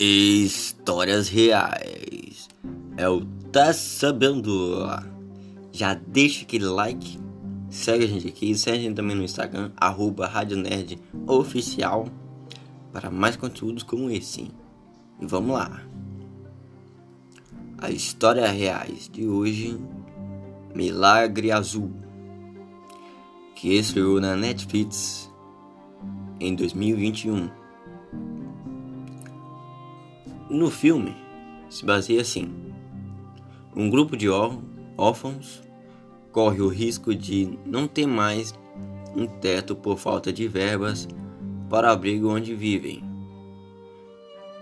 Histórias reais. É o Tá Sabendo. Já deixa aquele like. Segue a gente aqui. Segue a gente também no Instagram. Arroba Rádio Nerd Oficial. Para mais conteúdos como esse. E vamos lá. A história reais de hoje. Milagre Azul. Que estreou na Netflix em 2021. No filme, se baseia assim: um grupo de órfãos corre o risco de não ter mais um teto por falta de verbas para o abrigo onde vivem.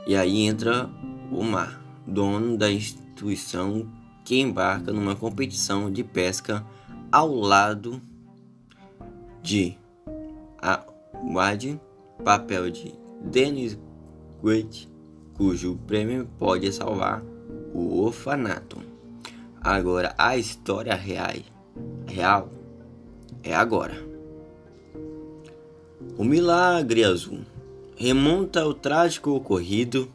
E aí entra o mar, dono da instituição que embarca numa competição de pesca ao lado de Wade, papel de Dennis Quaid cujo prêmio pode salvar o orfanato. Agora a história real, real é agora. O milagre azul remonta ao trágico ocorrido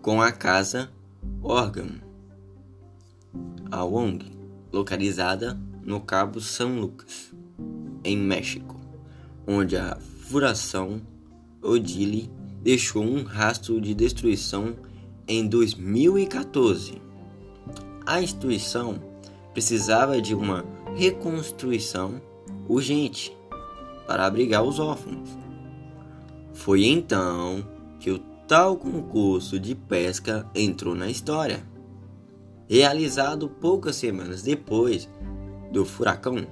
com a casa Organ, a ONG, localizada no Cabo São Lucas, em México, onde a furação Odile deixou um rastro de destruição em 2014. A instituição precisava de uma reconstrução urgente para abrigar os órfãos. Foi então que o tal concurso de pesca entrou na história. Realizado poucas semanas depois do furacão,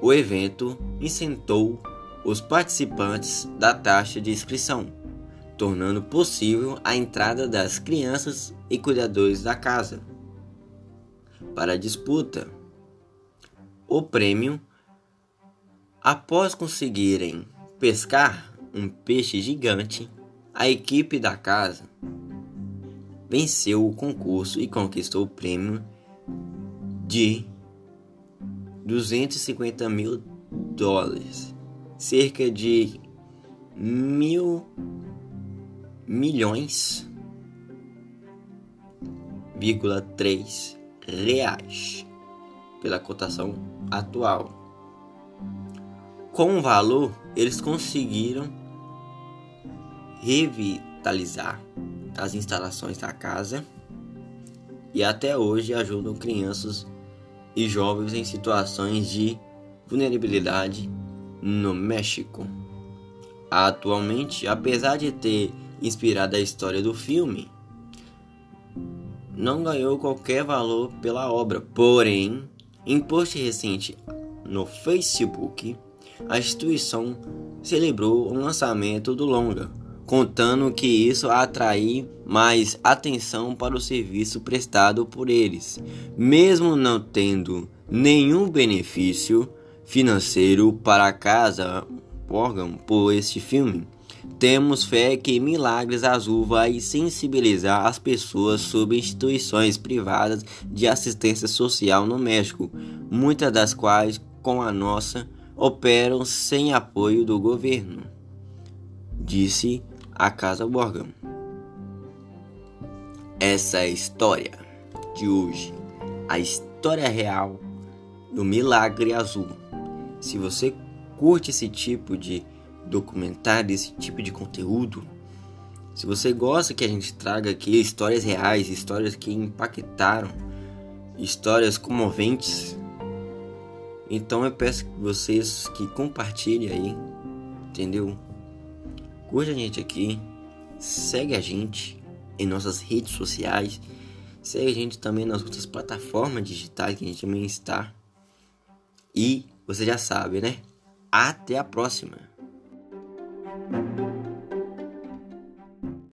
o evento isentou os participantes da taxa de inscrição, tornando possível a entrada das crianças e cuidadores da casa. Para a disputa, o prêmio, após conseguirem pescar um peixe gigante, a equipe da casa venceu o concurso e conquistou o prêmio de 250 mil dólares cerca de mil milhões vírgula três reais pela cotação atual. Com o valor, eles conseguiram revitalizar as instalações da casa e até hoje ajudam crianças e jovens em situações de vulnerabilidade no México. Atualmente, apesar de ter inspirado a história do filme, não ganhou qualquer valor pela obra. Porém, em post recente no Facebook, a instituição celebrou o lançamento do longa, contando que isso atrair mais atenção para o serviço prestado por eles, mesmo não tendo nenhum benefício financeiro para a casa órgão por este filme. Temos fé que Milagres Azul vai sensibilizar as pessoas sobre instituições privadas de assistência social no México, muitas das quais, com a nossa, operam sem apoio do governo, disse a Casa Borgam. Essa é a história de hoje, a história real do Milagre Azul. Se você curte esse tipo de documentário, esse tipo de conteúdo, se você gosta que a gente traga aqui histórias reais, histórias que impactaram, histórias comoventes, então eu peço que vocês que compartilhem aí, entendeu? Curte a gente aqui, segue a gente em nossas redes sociais, segue a gente também nas outras plataformas digitais que a gente também está. E você já sabe, né? Até a próxima!